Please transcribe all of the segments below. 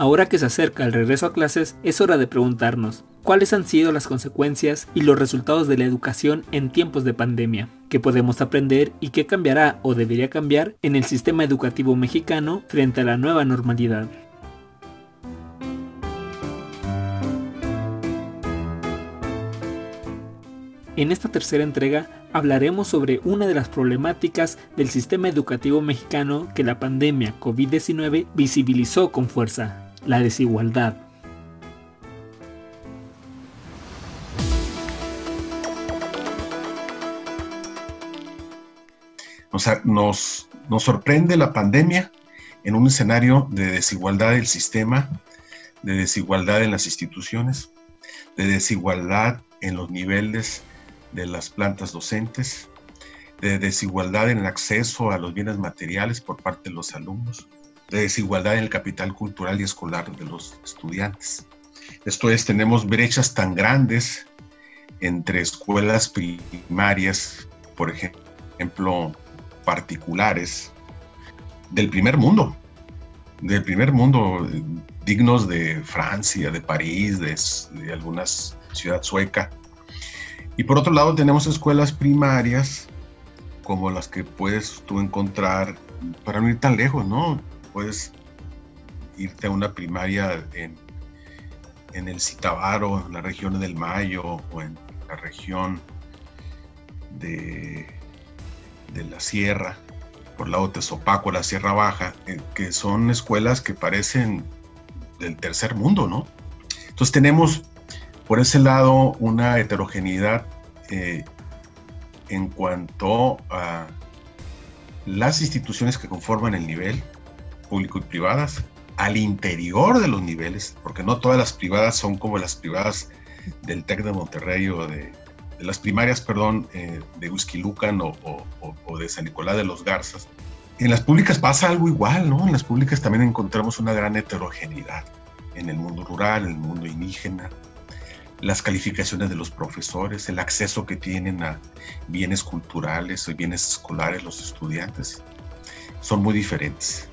Ahora que se acerca el regreso a clases, es hora de preguntarnos, ¿cuáles han sido las consecuencias y los resultados de la educación en tiempos de pandemia? ¿Qué podemos aprender y qué cambiará o debería cambiar en el sistema educativo mexicano frente a la nueva normalidad? En esta tercera entrega hablaremos sobre una de las problemáticas del sistema educativo mexicano que la pandemia COVID-19 visibilizó con fuerza, la desigualdad. O sea, nos, nos sorprende la pandemia en un escenario de desigualdad del sistema, de desigualdad en las instituciones, de desigualdad en los niveles de las plantas docentes, de desigualdad en el acceso a los bienes materiales por parte de los alumnos, de desigualdad en el capital cultural y escolar de los estudiantes. Esto es, tenemos brechas tan grandes entre escuelas primarias, por ejemplo, particulares, del primer mundo, del primer mundo, dignos de Francia, de París, de, algunas ciudad sueca. Y por otro lado tenemos escuelas primarias como las que puedes tú encontrar, para no ir tan lejos, ¿no? Puedes irte a una primaria en, en el Citabaro, en la región del Mayo o en la región de, de la Sierra, por lado de Tezopaco, la Sierra Baja, eh, que son escuelas que parecen del tercer mundo, ¿no? Entonces tenemos por ese lado una heterogeneidad eh, en cuanto a las instituciones que conforman el nivel, público y privadas, al interior de los niveles, porque no todas las privadas son como las privadas del TEC de Monterrey o de, las primarias, perdón, eh, de Huizquilucan o, o, de San Nicolás de los Garzas. En las públicas pasa algo igual, ¿no? En las públicas también encontramos una gran heterogeneidad en el mundo rural, en el mundo indígena, las calificaciones de los profesores, el acceso que tienen a bienes culturales o bienes escolares los estudiantes, son muy diferentes.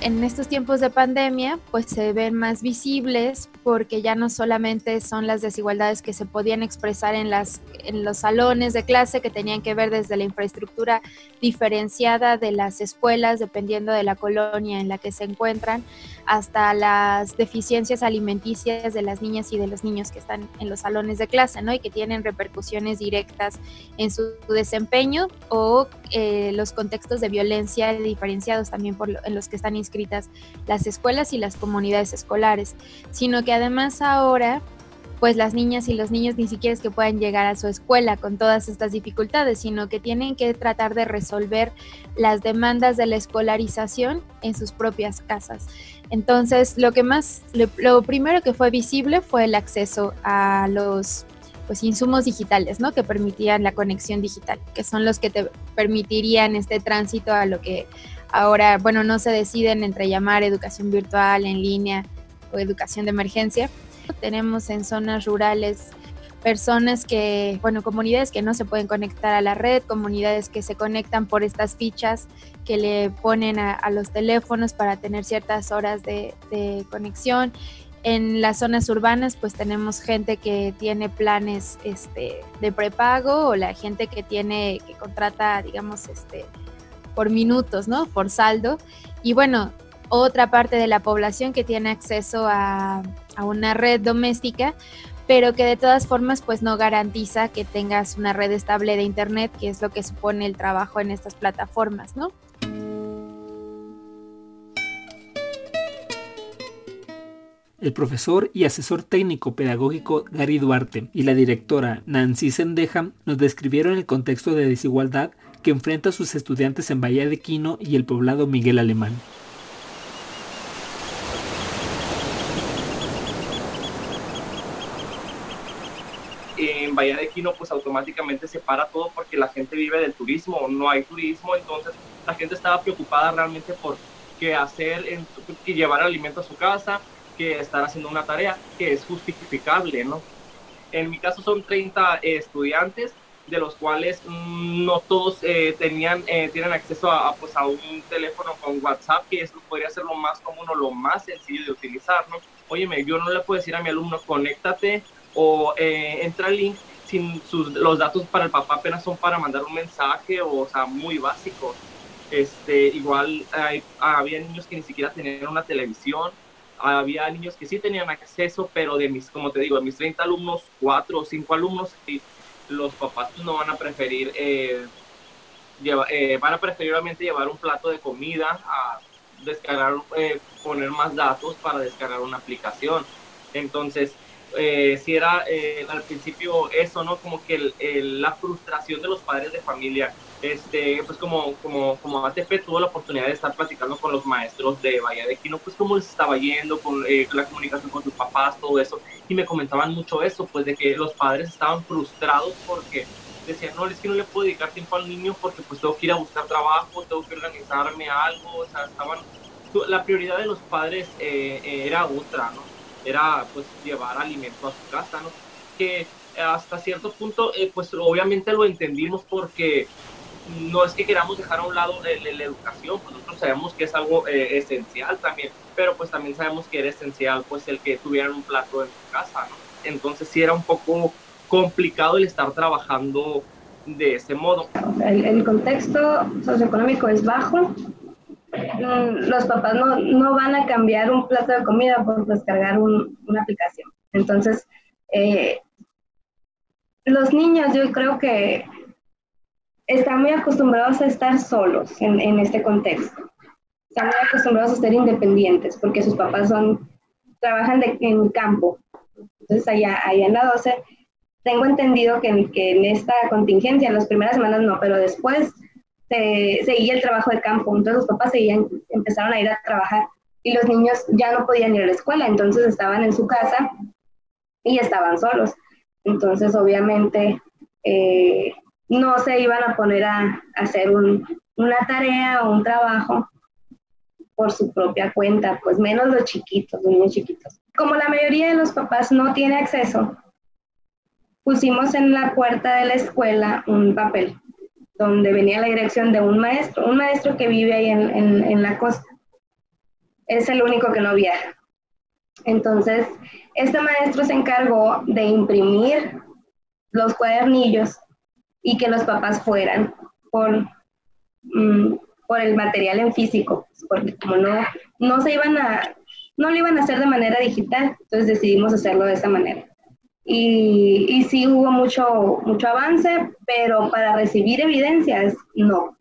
En estos tiempos de pandemia, pues se ven más visibles porque ya no solamente son las desigualdades que se podían expresar en, las, en los salones de clase, que tenían que ver desde la infraestructura diferenciada de las escuelas, dependiendo de la colonia en la que se encuentran, hasta las deficiencias alimenticias de las niñas y de los niños que están en los salones de clase, ¿no? Y que tienen repercusiones directas en su desempeño o eh, los contextos de violencia diferenciados también en los que están las escuelas y las comunidades escolares, sino que además ahora pues las niñas y los niños ni siquiera es que puedan llegar a su escuela con todas estas dificultades, sino que tienen que tratar de resolver las demandas de la escolarización en sus propias casas. Entonces, lo que más, lo, primero que fue visible fue el acceso a los pues, insumos digitales, ¿no? Que permitían la conexión digital, que son los que te permitirían este tránsito a lo que ahora, bueno, no se deciden entre llamar educación virtual, en línea o educación de emergencia. Tenemos en zonas rurales personas que, bueno, comunidades que no se pueden conectar a la red, comunidades que se conectan por estas fichas que le ponen a, los teléfonos para tener ciertas horas de, conexión. En las zonas urbanas, pues tenemos gente que tiene planes este, de prepago o la gente que tiene, que contrata, digamos, este, por minutos, ¿no? Por saldo. Y bueno, otra parte de la población que tiene acceso a, a una red doméstica, pero que de todas formas pues no garantiza que tengas una red estable de internet, que es lo que supone el trabajo en estas plataformas, ¿no? El profesor y asesor técnico pedagógico Gary Duarte y la directora Nancy Sendeja nos describieron el contexto de desigualdad que enfrenta a sus estudiantes en Bahía de Quino y el poblado Miguel Alemán. en Bahía de Quino pues automáticamente se para todo porque la gente vive del turismo, no hay turismo, entonces la gente estaba preocupada realmente por qué hacer, que llevar alimento a su casa, que estar haciendo una tarea que es justificable, ¿no? En mi caso son 30 estudiantes de los cuales mm, no todos eh, tenían, eh, tienen acceso a, pues, a un teléfono con WhatsApp, que eso podría ser lo más común o lo más sencillo de utilizar, ¿no? Óyeme, yo no le puedo decir a mi alumno, conéctate o eh, entra al link sin sus, los datos para el papá apenas son para mandar un mensaje o, sea, muy básicos. Este, igual hay, había niños que ni siquiera tenían una televisión, había niños que sí tenían acceso, pero de mis, como te digo, de mis 30 alumnos, 4 o 5 alumnos, los papás no van a preferir, eh, eh, van a preferir obviamente llevar un plato de comida a descargar, eh, poner más datos para descargar una aplicación. Entonces, si era al principio eso, ¿no? Como que la frustración de los padres de familia este, pues como, como, como ATP tuvo la oportunidad de estar platicando con los maestros de Bahía de Quino, pues cómo les estaba yendo con eh, la comunicación con sus papás, todo eso, y me comentaban mucho eso, pues de que los padres estaban frustrados porque decían, no, es que no le puedo dedicar tiempo al niño porque pues tengo que ir a buscar trabajo, tengo que organizarme algo, o sea, estaban, la prioridad de los padres eh, eh, era otra, ¿no? Era pues llevar alimento a su casa, ¿no? Que hasta cierto punto, pues obviamente lo entendimos porque no es que queramos dejar a un lado la, educación, pues nosotros sabemos que es algo eh, esencial también, pero pues también sabemos que era esencial pues el que tuvieran un plato en su casa, ¿no? Entonces sí era un poco complicado el estar trabajando de ese modo. El, contexto socioeconómico es bajo, mm, los papás no, no, van a cambiar un plato de comida por descargar una aplicación. Entonces, eh, los niños yo creo que están muy acostumbrados a estar solos en, en, este contexto. Están muy acostumbrados a ser independientes porque sus papás son, trabajan de, en campo. Entonces, allá, allá en la 12, tengo entendido que, que en esta contingencia, en las primeras semanas no, pero después se, seguía el trabajo de campo. Entonces, los papás seguían, empezaron a ir a trabajar y los niños ya no podían ir a la escuela, entonces estaban en su casa y estaban solos. Entonces, obviamente, eh, no se iban a poner a, hacer una tarea o un trabajo por su propia cuenta, pues menos los chiquitos, los niños chiquitos. Como la mayoría de los papás no tiene acceso, pusimos en la puerta de la escuela un papel donde venía la dirección de un maestro, un maestro que vive ahí en, en la costa. Es el único que no viaja. Entonces, este maestro se encargó de imprimir los cuadernillos y que los papás fueran por, mm, por el material en físico, porque como no, no se iban a, no lo iban a hacer de manera digital, entonces decidimos hacerlo de esa manera. Y, y sí hubo mucho, mucho avance, pero para recibir evidencias, no.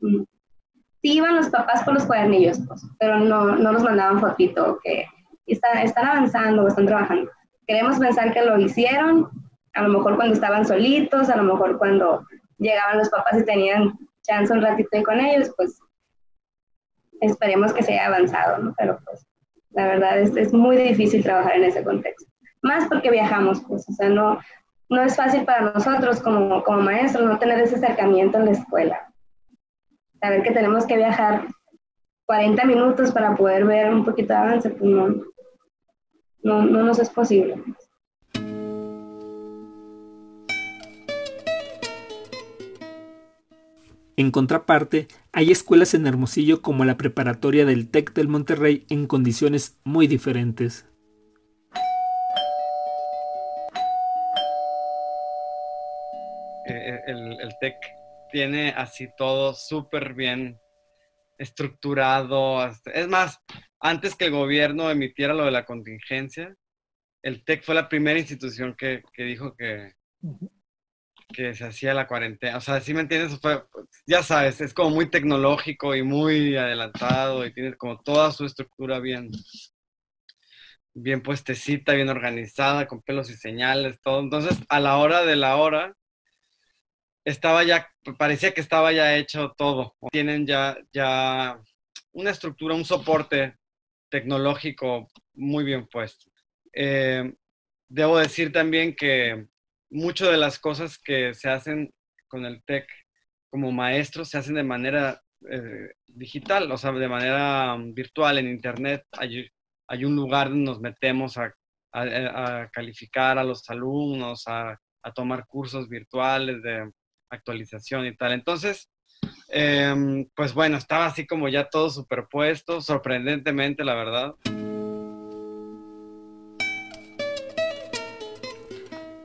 Sí iban los papás con los cuadernillos, pues, pero no, no nos mandaban fotito que está, están avanzando, están trabajando. Queremos pensar que lo hicieron, a lo mejor cuando estaban solitos, a lo mejor cuando llegaban los papás y tenían chance un ratito con ellos, pues esperemos que se haya avanzado, ¿no? Pero pues la verdad es, es muy difícil trabajar en ese contexto. Más porque viajamos, pues, o sea, no, no es fácil para nosotros como, como maestros no tener ese acercamiento en la escuela. Saber que tenemos que viajar 40 minutos para poder ver un poquito de avance, pues no, no, no nos es posible. En contraparte, hay escuelas en Hermosillo como la preparatoria del TEC del Monterrey en condiciones muy diferentes. Eh, eh, el, TEC tiene así todo súper bien estructurado. Es más, antes que el gobierno emitiera lo de la contingencia, el TEC fue la primera institución que, dijo que, que se hacía la cuarentena. O sea, si me entiendes, ya sabes, es como muy tecnológico y muy adelantado y tiene como toda su estructura bien, bien puestecita, bien organizada, con pelos y señales, todo. Entonces, a la hora de la hora, estaba ya, parecía que estaba ya hecho todo. Tienen ya, ya una estructura, un soporte tecnológico muy bien puesto. Eh, debo decir también que muchas de las cosas que se hacen con el TEC como maestros se hacen de manera eh, digital, o sea, de manera um, virtual en Internet. Hay, un lugar donde nos metemos a, calificar a los alumnos, a, a, tomar cursos virtuales de actualización y tal. Entonces, em, pues bueno, estaba así como ya todo superpuesto, sorprendentemente, la verdad.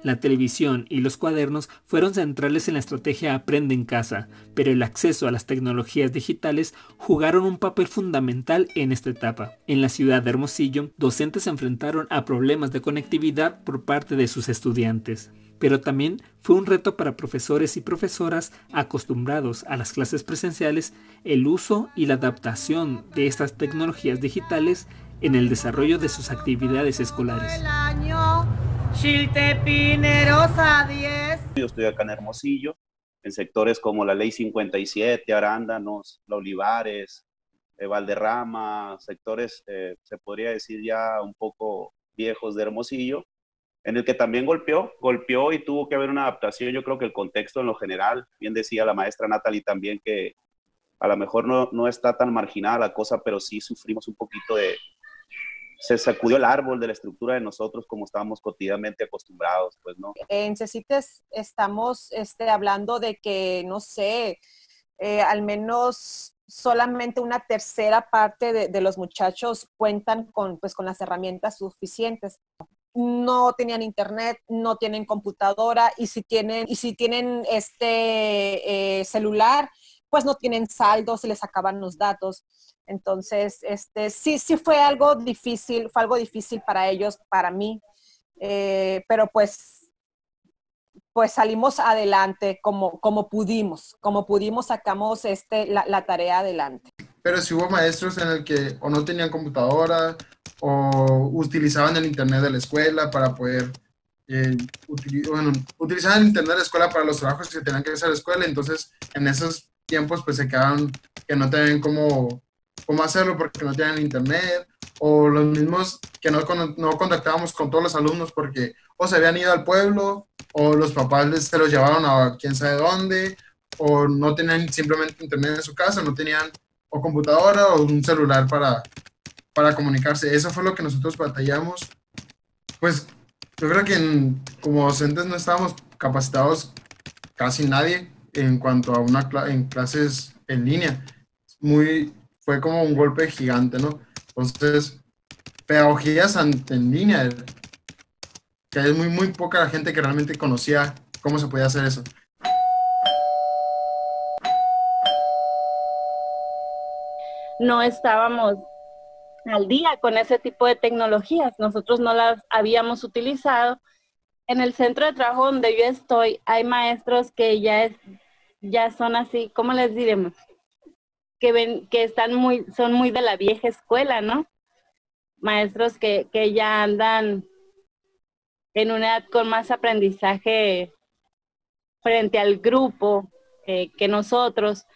La televisión y los cuadernos fueron centrales en la estrategia Aprende en casa, pero el acceso a las tecnologías digitales jugaron un papel fundamental en esta etapa. En la ciudad de Hermosillo, docentes se enfrentaron a problemas de conectividad por parte de sus estudiantes pero también fue un reto para profesores y profesoras acostumbrados a las clases presenciales el uso y la adaptación de estas tecnologías digitales en el desarrollo de sus actividades escolares. Yo estoy acá en Hermosillo, en sectores como la Ley 57, Arándanos, La Olivares, eh, Valderrama, sectores, eh, se podría decir ya un poco viejos de Hermosillo, en el que también golpeó, golpeó y tuvo que haber una adaptación. Yo creo que el contexto en lo general, bien decía la maestra Natalie también que a lo mejor no, no está tan marginada la cosa, pero sí sufrimos un poquito de, se sacudió el árbol de la estructura de nosotros como estábamos cotidianamente acostumbrados, pues, ¿no? En CECITES estamos este, hablando de que, no sé, eh, al menos solamente una tercera parte de, los muchachos cuentan con, pues, con las herramientas suficientes. No tenían internet, no tienen computadora y si tienen, y si tienen este eh, celular, pues no tienen saldo, se les acaban los datos. Entonces, este, sí, sí fue algo difícil, fue algo difícil para ellos, para mí, eh, pero pues, pues salimos adelante como, como pudimos, como pudimos sacamos este, la, tarea adelante. Pero si hubo maestros en el que o no tenían computadora o utilizaban el internet de la escuela para poder eh, bueno, utilizaban el internet de la escuela para los trabajos que tenían que hacer la escuela, entonces en esos tiempos pues se quedaban que no tenían cómo, cómo hacerlo porque no tenían internet, o los mismos que no, no contactábamos con todos los alumnos porque o se habían ido al pueblo, o los papás les, se los llevaron a quién sabe dónde, o no tenían simplemente internet en su casa, no tenían o computadora o un celular para, para comunicarse. Eso fue lo que nosotros batallamos. Pues yo creo que como docentes no estábamos capacitados casi nadie en cuanto a una en clases en línea. Muy, fue como un golpe gigante, ¿no? Entonces, pedagogías en línea, que es muy, muy poca la gente que realmente conocía cómo se podía hacer eso. No estábamos al día con ese tipo de tecnologías. Nosotros no las habíamos utilizado. En el centro de trabajo donde yo estoy, hay maestros que ya es, ya son así, ¿cómo les diremos? Que ven, que están muy, son muy de la vieja escuela, ¿no? Maestros que, que ya andan en una edad con más aprendizaje frente al grupo que nosotros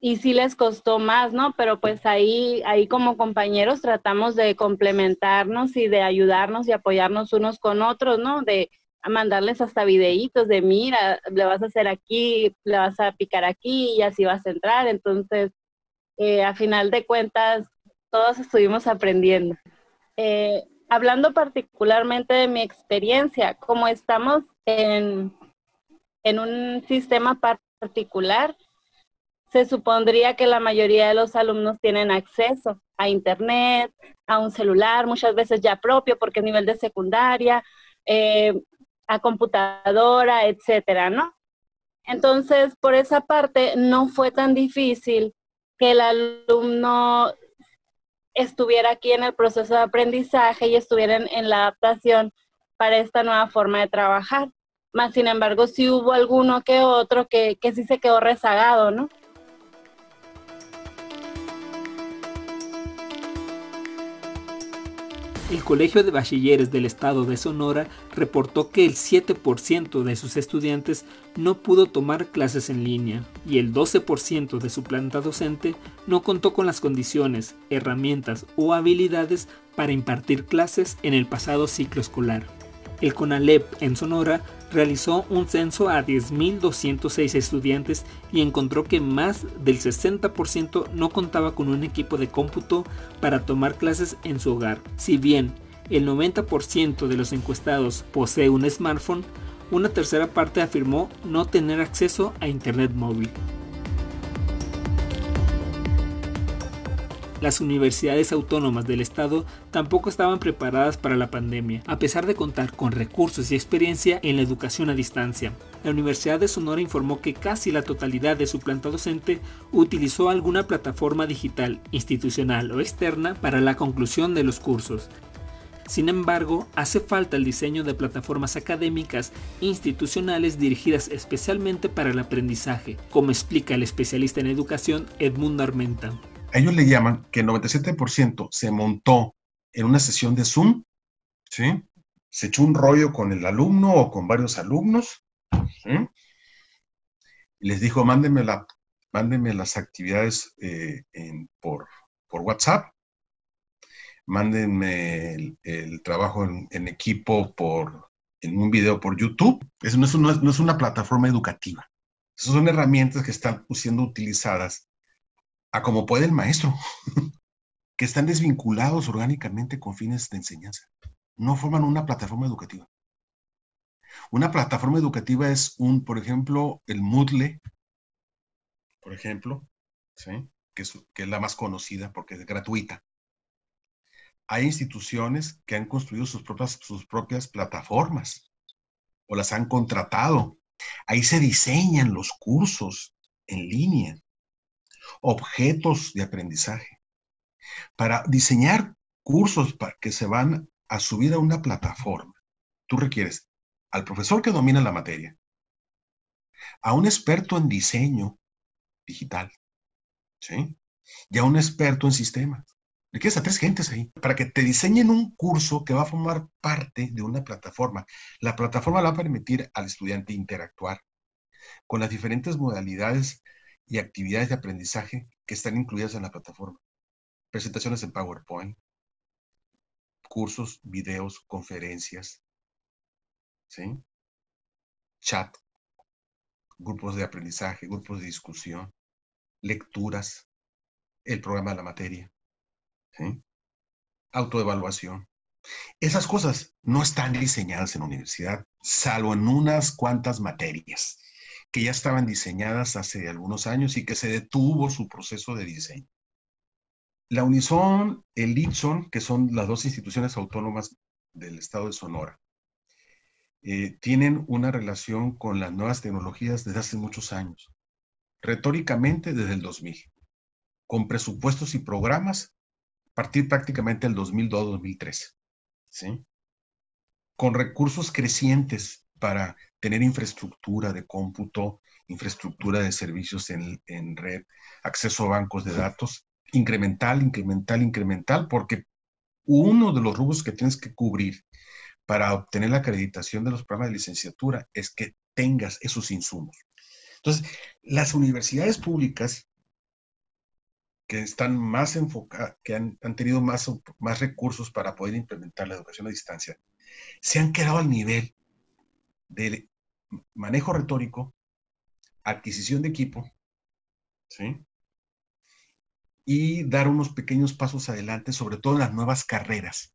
y sí les costó más, ¿no? Pero pues ahí, ahí como compañeros tratamos de complementarnos y de ayudarnos y apoyarnos unos con otros, ¿no? De a mandarles hasta videitos de mira, le vas a hacer aquí, le vas a picar aquí y así vas a entrar. Entonces, eh, a final de cuentas, todos estuvimos aprendiendo. Eh, hablando particularmente de mi experiencia, como estamos en, en un sistema particular, se supondría que la mayoría de los alumnos tienen acceso a Internet, a un celular, muchas veces ya propio porque es nivel de secundaria, eh, a computadora, etcétera, ¿no? Entonces, por esa parte, no fue tan difícil que el alumno estuviera aquí en el proceso de aprendizaje y estuviera en, la adaptación para esta nueva forma de trabajar. Más sin embargo, sí hubo alguno que otro que, que sí se quedó rezagado, ¿no? El Colegio de Bachilleres del Estado de Sonora reportó que el 7% de sus estudiantes no pudo tomar clases en línea y el 12% de su planta docente no contó con las condiciones, herramientas o habilidades para impartir clases en el pasado ciclo escolar. El CONALEP en Sonora realizó un censo a 10.206 estudiantes y encontró que más del 60% no contaba con un equipo de cómputo para tomar clases en su hogar. Si bien el 90% de los encuestados posee un smartphone, Una tercera parte afirmó no tener acceso a Internet móvil. Las universidades autónomas del estado tampoco estaban preparadas para la pandemia, a pesar de contar con recursos y experiencia en la educación a distancia. La Universidad de Sonora informó que casi la totalidad de su planta docente utilizó alguna plataforma digital, institucional o externa para la conclusión de los cursos. Sin embargo, hace falta el diseño de plataformas académicas institucionales dirigidas especialmente para el aprendizaje, como explica el especialista en educación Edmundo Armenta ellos le llaman que el 97% se montó en una sesión de Zoom, ¿sí? Se echó un rollo con el alumno o con varios alumnos. Y les dijo, mándenme las actividades eh, por, WhatsApp, mándenme el, trabajo en, equipo por, en un video por YouTube. Eso no es, una, no es una plataforma educativa. Esas son herramientas que están siendo utilizadas a como puede el maestro, que están desvinculados orgánicamente con fines de enseñanza. No forman una plataforma educativa. Una plataforma educativa es un, por ejemplo, el Moodle, por ejemplo, que, es, que es la más conocida porque es gratuita. Hay instituciones que han construido sus sus propias plataformas o las han contratado. Ahí se diseñan los cursos en línea objetos de aprendizaje, para diseñar cursos que se van a subir a una plataforma. Tú requieres al profesor que domina la materia, a un experto en diseño digital, ¿sí? Y a un experto en sistemas. Requieres a tres gentes ahí para que te diseñen un curso que va a formar parte de una plataforma. La plataforma va a permitir al estudiante interactuar con las diferentes modalidades y actividades de aprendizaje que están incluidas en la plataforma. Presentaciones en PowerPoint, cursos, videos, conferencias, ¿sí? chat, grupos de aprendizaje, grupos de discusión, lecturas, el programa de la materia, ¿sí? autoevaluación. Esas cosas no están diseñadas en la universidad, salvo en unas cuantas materias que ya estaban diseñadas hace algunos años y que se detuvo su proceso de diseño. La Unison, el ITSON, que son las dos instituciones autónomas del estado de Sonora, eh, tienen una relación con las nuevas tecnologías desde hace muchos años, retóricamente desde el 2000, con presupuestos y programas a partir prácticamente del 2002-2003, ¿sí? con recursos crecientes para tener infraestructura de cómputo, infraestructura de servicios en, red, acceso a bancos de datos, incremental, incremental, incremental, porque uno de los rubros que tienes que cubrir para obtener la acreditación de los programas de licenciatura es que tengas esos insumos. Entonces, las universidades públicas que están más enfocadas, que han, han, tenido más, más recursos para poder implementar la educación a distancia, se han quedado al nivel de manejo retórico, adquisición de equipo, ¿sí? Y dar unos pequeños pasos adelante, sobre todo en las nuevas carreras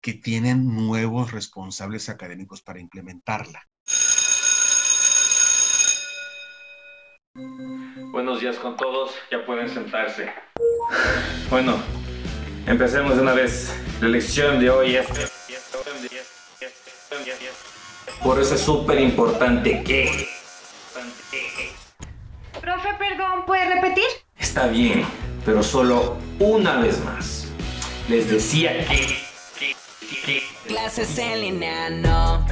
que tienen nuevos responsables académicos para implementarla. Buenos días con todos, ya pueden sentarse. Bueno, empecemos de una vez. La lección de hoy es... Por eso es súper importante que... Profe, perdón, ¿puede repetir? Está bien, pero solo una vez más. Les decía que... Clases en línea, no.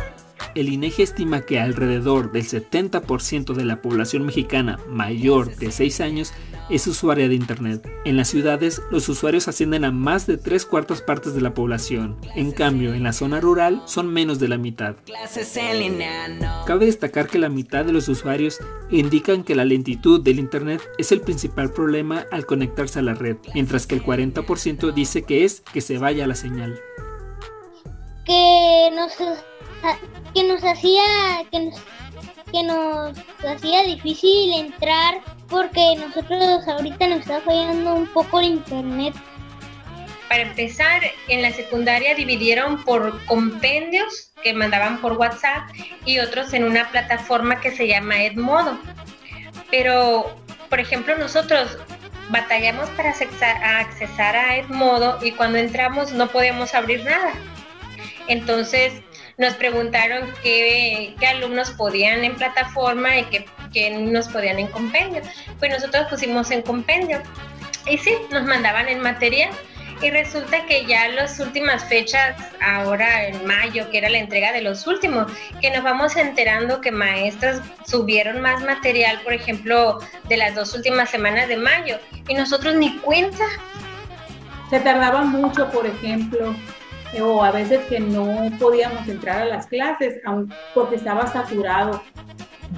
El INEGI estima que alrededor del 70% de la población mexicana mayor de 6 años es usuaria de Internet. En las ciudades, los usuarios ascienden a más de tres cuartas partes de la población. En cambio, en la zona rural son menos de la mitad. Cabe destacar que la mitad de los usuarios indican que la lentitud del Internet es el principal problema al conectarse a la red, mientras que el 40% dice que es que se vaya la señal. Que nos, que nos hacía que que nos hacía difícil entrar porque nosotros ahorita nos está fallando un poco el internet. Para empezar, en la secundaria dividieron por compendios que mandaban por WhatsApp y otros en una plataforma que se llama Edmodo. Pero, por ejemplo, nosotros batallamos para accesar a Edmodo y cuando entramos no podíamos abrir nada. Entonces nos preguntaron qué, alumnos podían en plataforma y qué, qué alumnos podían en compendio. Pues nosotros pusimos en compendio. Y sí, nos mandaban el material y resulta que ya las últimas fechas, ahora en mayo, que era la entrega de los últimos, que nos vamos enterando que maestras subieron más material, por ejemplo, de las dos últimas semanas de mayo, y nosotros ni cuenta. Se tardaba mucho, por ejemplo, o a veces que no podíamos entrar a las clases porque estaba saturado.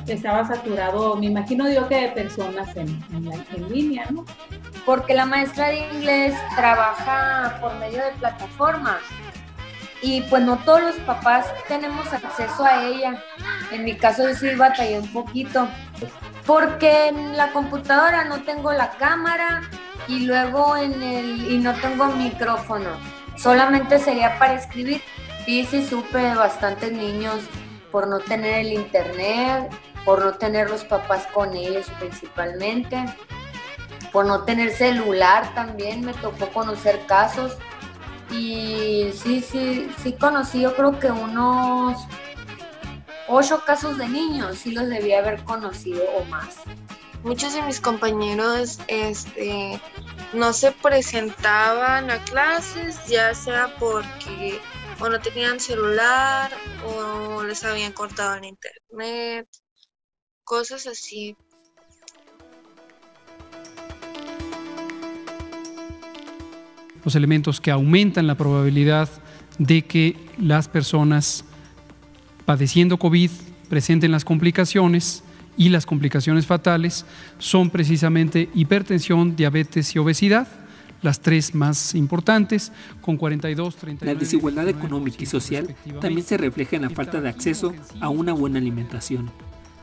Estaba saturado, me imagino yo que de personas en, en línea, ¿no? porque la maestra de inglés trabaja por medio de plataformas y pues no todos los papás tenemos acceso a ella. En mi caso yo sí batallé un poquito porque en la computadora no tengo la cámara y luego en el y no tengo micrófono. Solamente sería para escribir. Sí, sí supe bastantes niños por no tener el internet, por no tener los papás con ellos principalmente por no tener celular también me tocó conocer casos y sí, sí, sí conocí yo creo que unos ocho casos de niños, sí los debía haber conocido o más. Muchos de mis compañeros este, no se presentaban a clases, ya sea porque o no tenían celular o les habían cortado el internet, cosas así. los elementos que aumentan la probabilidad de que las personas padeciendo COVID presenten las complicaciones y las complicaciones fatales son precisamente hipertensión, diabetes y obesidad, las tres más importantes, con 42, 39. La desigualdad económica y social también se refleja en la falta de acceso a una buena alimentación.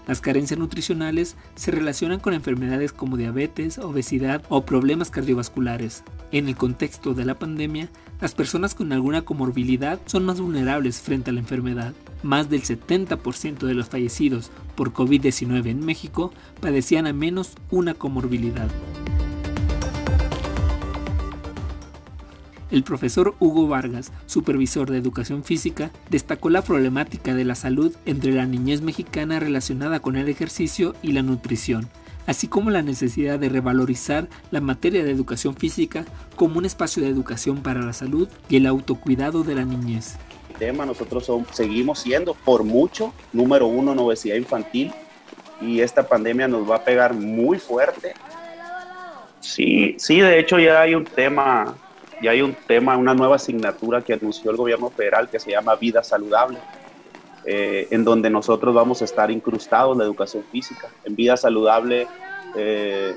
Las carencias nutricionales se relacionan con enfermedades como diabetes, obesidad o problemas cardiovasculares. En el contexto de la pandemia, las personas con alguna comorbilidad son más vulnerables frente a la enfermedad. Más del 70% de los fallecidos por COVID-19 en México padecían a menos una comorbilidad. El profesor Hugo Vargas, supervisor de educación física, destacó la problemática de la salud entre la niñez mexicana relacionada con el ejercicio y la nutrición, así como la necesidad de revalorizar la materia de educación física como un espacio de educación para la salud y el autocuidado de la niñez. Tema, nosotros seguimos siendo por mucho número uno en obesidad infantil y esta pandemia nos va a pegar muy fuerte. Sí, sí, de hecho ya hay un tema y hay un tema, una nueva asignatura que anunció el gobierno federal que se llama Vida Saludable, eh, en donde nosotros vamos a estar incrustados en la educación física. En Vida Saludable eh,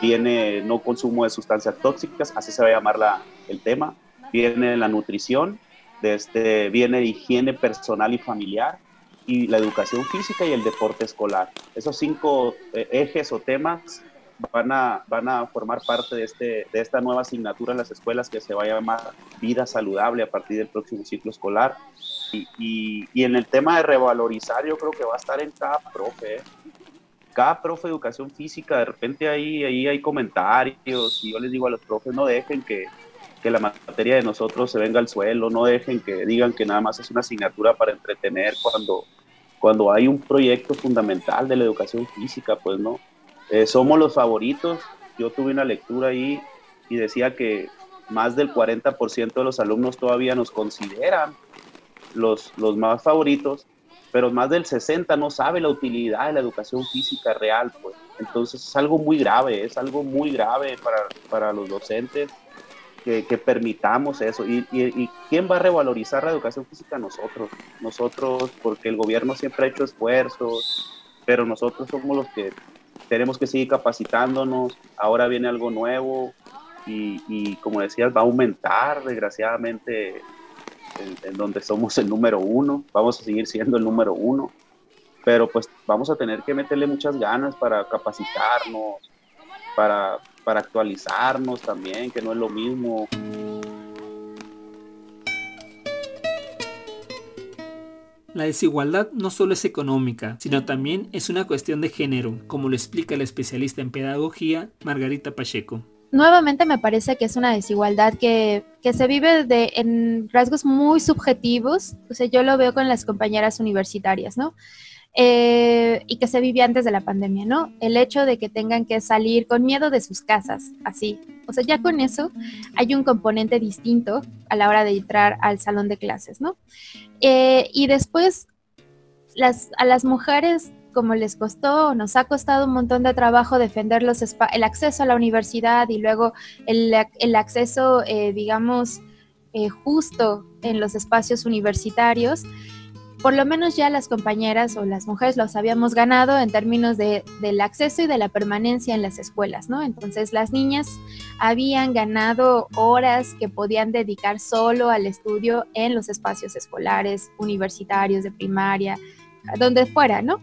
viene no consumo de sustancias tóxicas, así se va a llamar la, el tema, viene la nutrición, este viene higiene personal y familiar, y la educación física y el deporte escolar. Esos cinco eh, ejes o temas van a, van a formar parte de, este, de esta nueva asignatura en las escuelas que se va a llamar Vida Saludable a partir del próximo ciclo escolar. Y, y, en el tema de revalorizar, yo creo que va a estar en cada profe. ¿eh? Cada profe de educación física, de repente ahí, ahí hay comentarios y yo les digo a los profes, no dejen que, que la materia de nosotros se venga al suelo, no dejen que digan que nada más es una asignatura para entretener cuando, cuando hay un proyecto fundamental de la educación física, pues no eh, somos los favoritos. Yo tuve una lectura ahí y decía que más del 40% de los alumnos todavía nos consideran los, los más favoritos, pero más del 60% no sabe la utilidad de la educación física real. Pues. Entonces es algo muy grave, es algo muy grave para, para los docentes que, que permitamos eso. Y, y, y, quién va a revalorizar la educación física? Nosotros, nosotros, porque el gobierno siempre ha hecho esfuerzos, pero nosotros somos los que tenemos que seguir capacitándonos, ahora viene algo nuevo y, como decías, va a aumentar desgraciadamente en, donde somos el número uno, vamos a seguir siendo el número uno, pero pues vamos a tener que meterle muchas ganas para capacitarnos, para, para actualizarnos también, que no es lo mismo La desigualdad no solo es económica, sino también es una cuestión de género, como lo explica la especialista en pedagogía Margarita Pacheco. Nuevamente me parece que es una desigualdad que, se vive de, en rasgos muy subjetivos, o sea, yo lo veo con las compañeras universitarias, ¿no? Eh, y que se vivía antes de la pandemia, ¿no? El hecho de que tengan que salir con miedo de sus casas, así. O sea, ya con eso hay un componente distinto a la hora de entrar al salón de clases, ¿no? Eh, y después, a las mujeres, como les costó, nos ha costado un montón de trabajo defender los el acceso a la universidad y luego el, el acceso, eh, digamos, justo en los espacios universitarios por lo menos ya las compañeras o las mujeres los habíamos ganado en términos de, del acceso y de la permanencia en las escuelas, ¿no? Entonces las niñas habían ganado horas que podían dedicar solo al estudio en los espacios escolares, universitarios, de primaria, donde fuera, ¿no?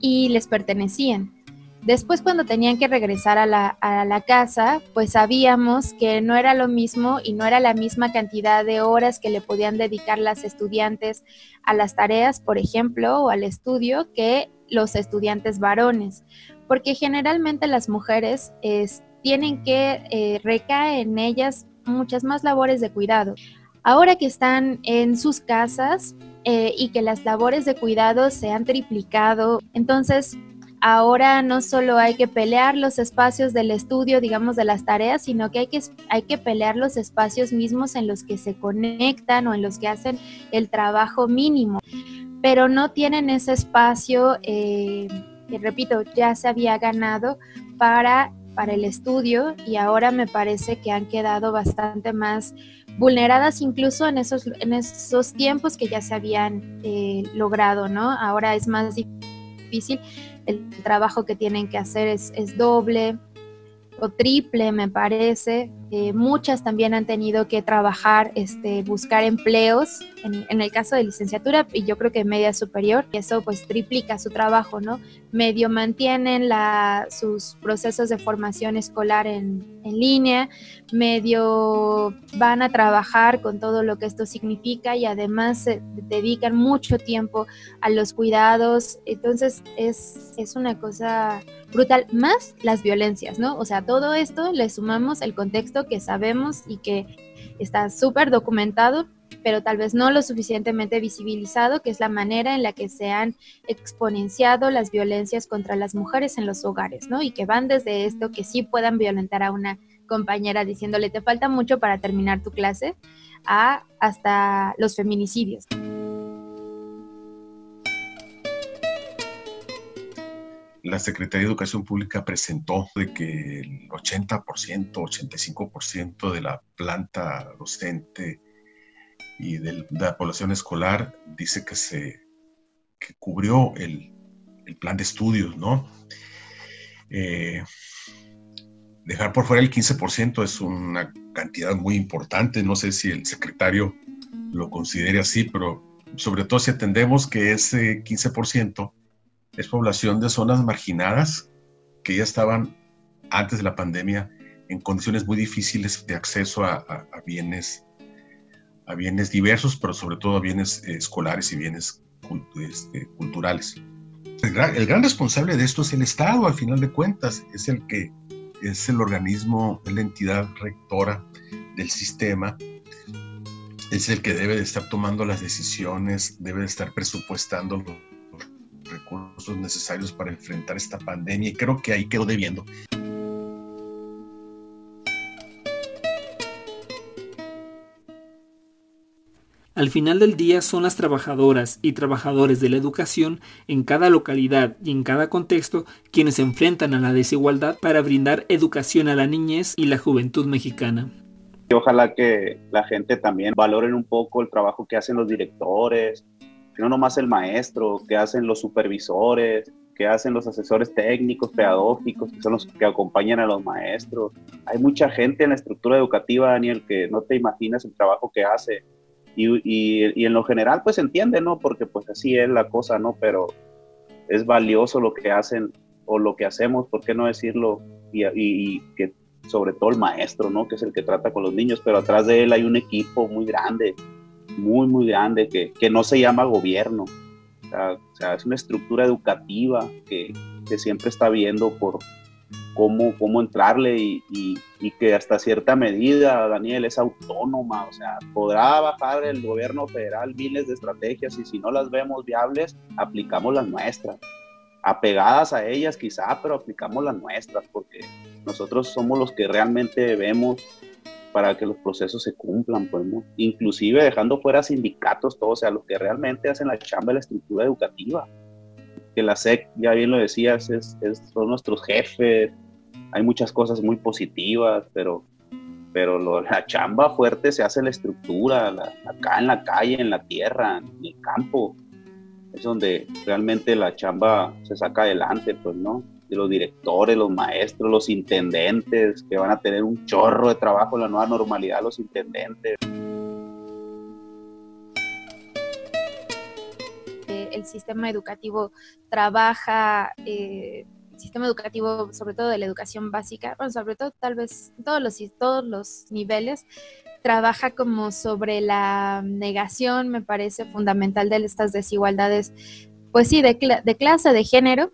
Y les pertenecían. Después cuando tenían que regresar a la, casa, pues sabíamos que no era lo mismo y no era la misma cantidad de horas que le podían dedicar las estudiantes a las tareas, por ejemplo, o al estudio, que los estudiantes varones, porque generalmente las mujeres tienen que eh, recaer en ellas muchas más labores de cuidado. Ahora que están en sus casas eh, y que las labores de cuidado se han triplicado, entonces ahora no solo hay que pelear los espacios del estudio, digamos, de las tareas, sino que hay que, hay que pelear los espacios mismos en los que se conectan o en los que hacen el trabajo mínimo, pero no tienen ese espacio, eh, que repito, ya se había ganado para, para el estudio y ahora me parece que han quedado bastante más vulneradas incluso en esos, en esos tiempos que ya se habían eh, logrado, ¿no? Ahora es más difícil el trabajo que tienen que hacer es, es doble o triple, me parece, eh, muchas también han tenido que trabajar, este, buscar empleos, en, el caso de licenciatura y yo creo que media superior, y eso pues triplica su trabajo, ¿no? Medio mantienen la, sus procesos de formación escolar en, en línea, medio van a trabajar con todo lo que esto significa y además se dedican mucho tiempo a los cuidados, entonces es, es una cosa brutal, más las violencias, ¿no? O sea, todo esto le sumamos el contexto que sabemos y que está súper documentado, pero tal vez no lo suficientemente visibilizado, que es la manera en la que se han exponenciado las violencias contra las mujeres en los hogares, ¿no? Y que van desde esto, que sí puedan violentar a una compañera diciéndole te falta mucho para terminar tu clase, hasta los feminicidios. La Secretaría de Educación Pública presentó de que el 80%, 85% de la planta docente y de la población escolar dice que se cubrió el, plan de estudios, ¿no? Eh, dejar por fuera el 15% es una cantidad muy importante, no sé si el secretario lo considere así, pero sobre todo si atendemos que ese 15% es población de zonas marginadas que ya estaban antes de la pandemia en condiciones muy difíciles de acceso a, bienes a bienes diversos, pero sobre todo a bienes eh, escolares y bienes este, culturales. El gran, responsable de esto es el Estado, al final de cuentas, es el que es el organismo, es la entidad rectora del sistema, es el que debe de estar tomando las decisiones, debe de estar presupuestando recursos necesarios para enfrentar esta pandemia y creo que ahí quedó debiendo. Al final del día son las trabajadoras y trabajadores de la educación en cada localidad y en cada contexto quienes se enfrentan a la desigualdad para brindar educación a la niñez y la juventud mexicana. Ojalá que la gente también valoren un poco el trabajo que hacen los directores, no nomás el maestro, que hacen los supervisores, que hacen los asesores técnicos, pedagógicos, que son los que acompañan a los maestros. Hay mucha gente en la estructura educativa, Daniel, que no te imaginas el trabajo que hace. Y, y, en lo general, pues entiende, ¿no? Porque pues así es la cosa, ¿no? Pero es valioso lo que hacen o lo que hacemos, ¿por qué no decirlo? Y, y, que sobre todo el maestro, ¿no? Que es el que trata con los niños, pero atrás de él hay un equipo muy grande muy, muy grande que, que no se llama gobierno. O sea, es una estructura educativa que, que, siempre está viendo por cómo, cómo entrarle y, y, y, que hasta cierta medida, Daniel, es autónoma. O sea, podrá bajar el gobierno federal miles de estrategias y si no las vemos viables, aplicamos las nuestras. Apegadas a ellas quizá, pero aplicamos las nuestras porque nosotros somos los que realmente vemos para que los procesos se cumplan, pues, ¿no? Inclusive dejando fuera sindicatos, todos, o sea, los que realmente hacen la chamba de la estructura educativa. Que la SEC, ya bien lo decías, es, son nuestros jefes, hay muchas cosas muy positivas, pero, pero lo, la chamba fuerte se hace en la estructura, acá en la calle, en la tierra, en el campo, es donde realmente la chamba se saca adelante, pues, ¿no? De los directores, los maestros, los intendentes, que van a tener un chorro de trabajo en la nueva normalidad, los intendentes. Eh, el sistema educativo trabaja, eh, el sistema educativo, sobre todo de la educación básica, bueno, sobre todo tal vez todos los, todos los niveles, trabaja como sobre la negación, me parece fundamental de estas desigualdades, pues sí, de, de clase, de género,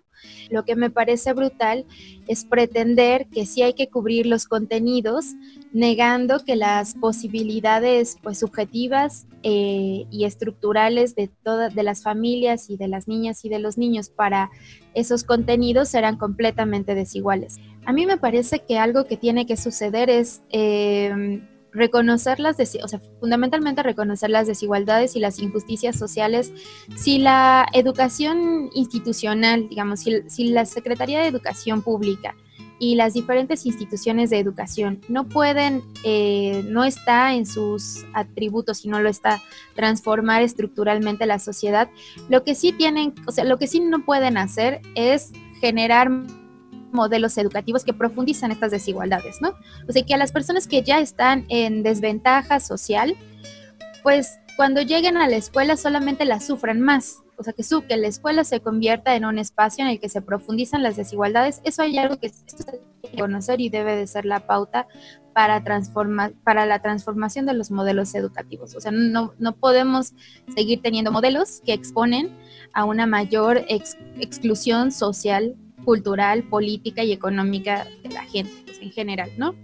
lo que me parece brutal es pretender que sí hay que cubrir los contenidos, negando que las posibilidades pues, subjetivas eh, y estructurales de todas de las familias y de las niñas y de los niños para esos contenidos serán completamente desiguales. A mí me parece que algo que tiene que suceder es eh, reconocer las, o sea, fundamentalmente reconocer las desigualdades y las injusticias sociales, si la educación institucional, digamos, si, la Secretaría de Educación Pública y las diferentes instituciones de educación no pueden, eh, no está en sus atributos y no lo está transformar estructuralmente la sociedad, lo que sí tienen, o sea, lo que sí no pueden hacer es generar modelos educativos que profundizan estas desigualdades, ¿no? O sea, que a las personas que ya están en desventaja social, pues cuando lleguen a la escuela solamente las sufran más. O sea, que, su, que la escuela se convierta en un espacio en el que se profundizan las desigualdades, eso hay algo que se tiene que conocer y debe de ser la pauta para, transformar, para la transformación de los modelos educativos. O sea, no, no podemos seguir teniendo modelos que exponen a una mayor exclusión social cultural, política y económica de la gente pues, en general, ¿no?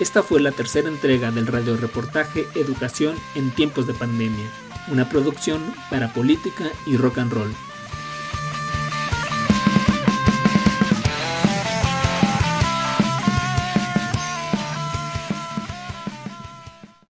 Esta fue la tercera entrega del radioreportaje Educación en tiempos de pandemia, una producción para política y rock and roll.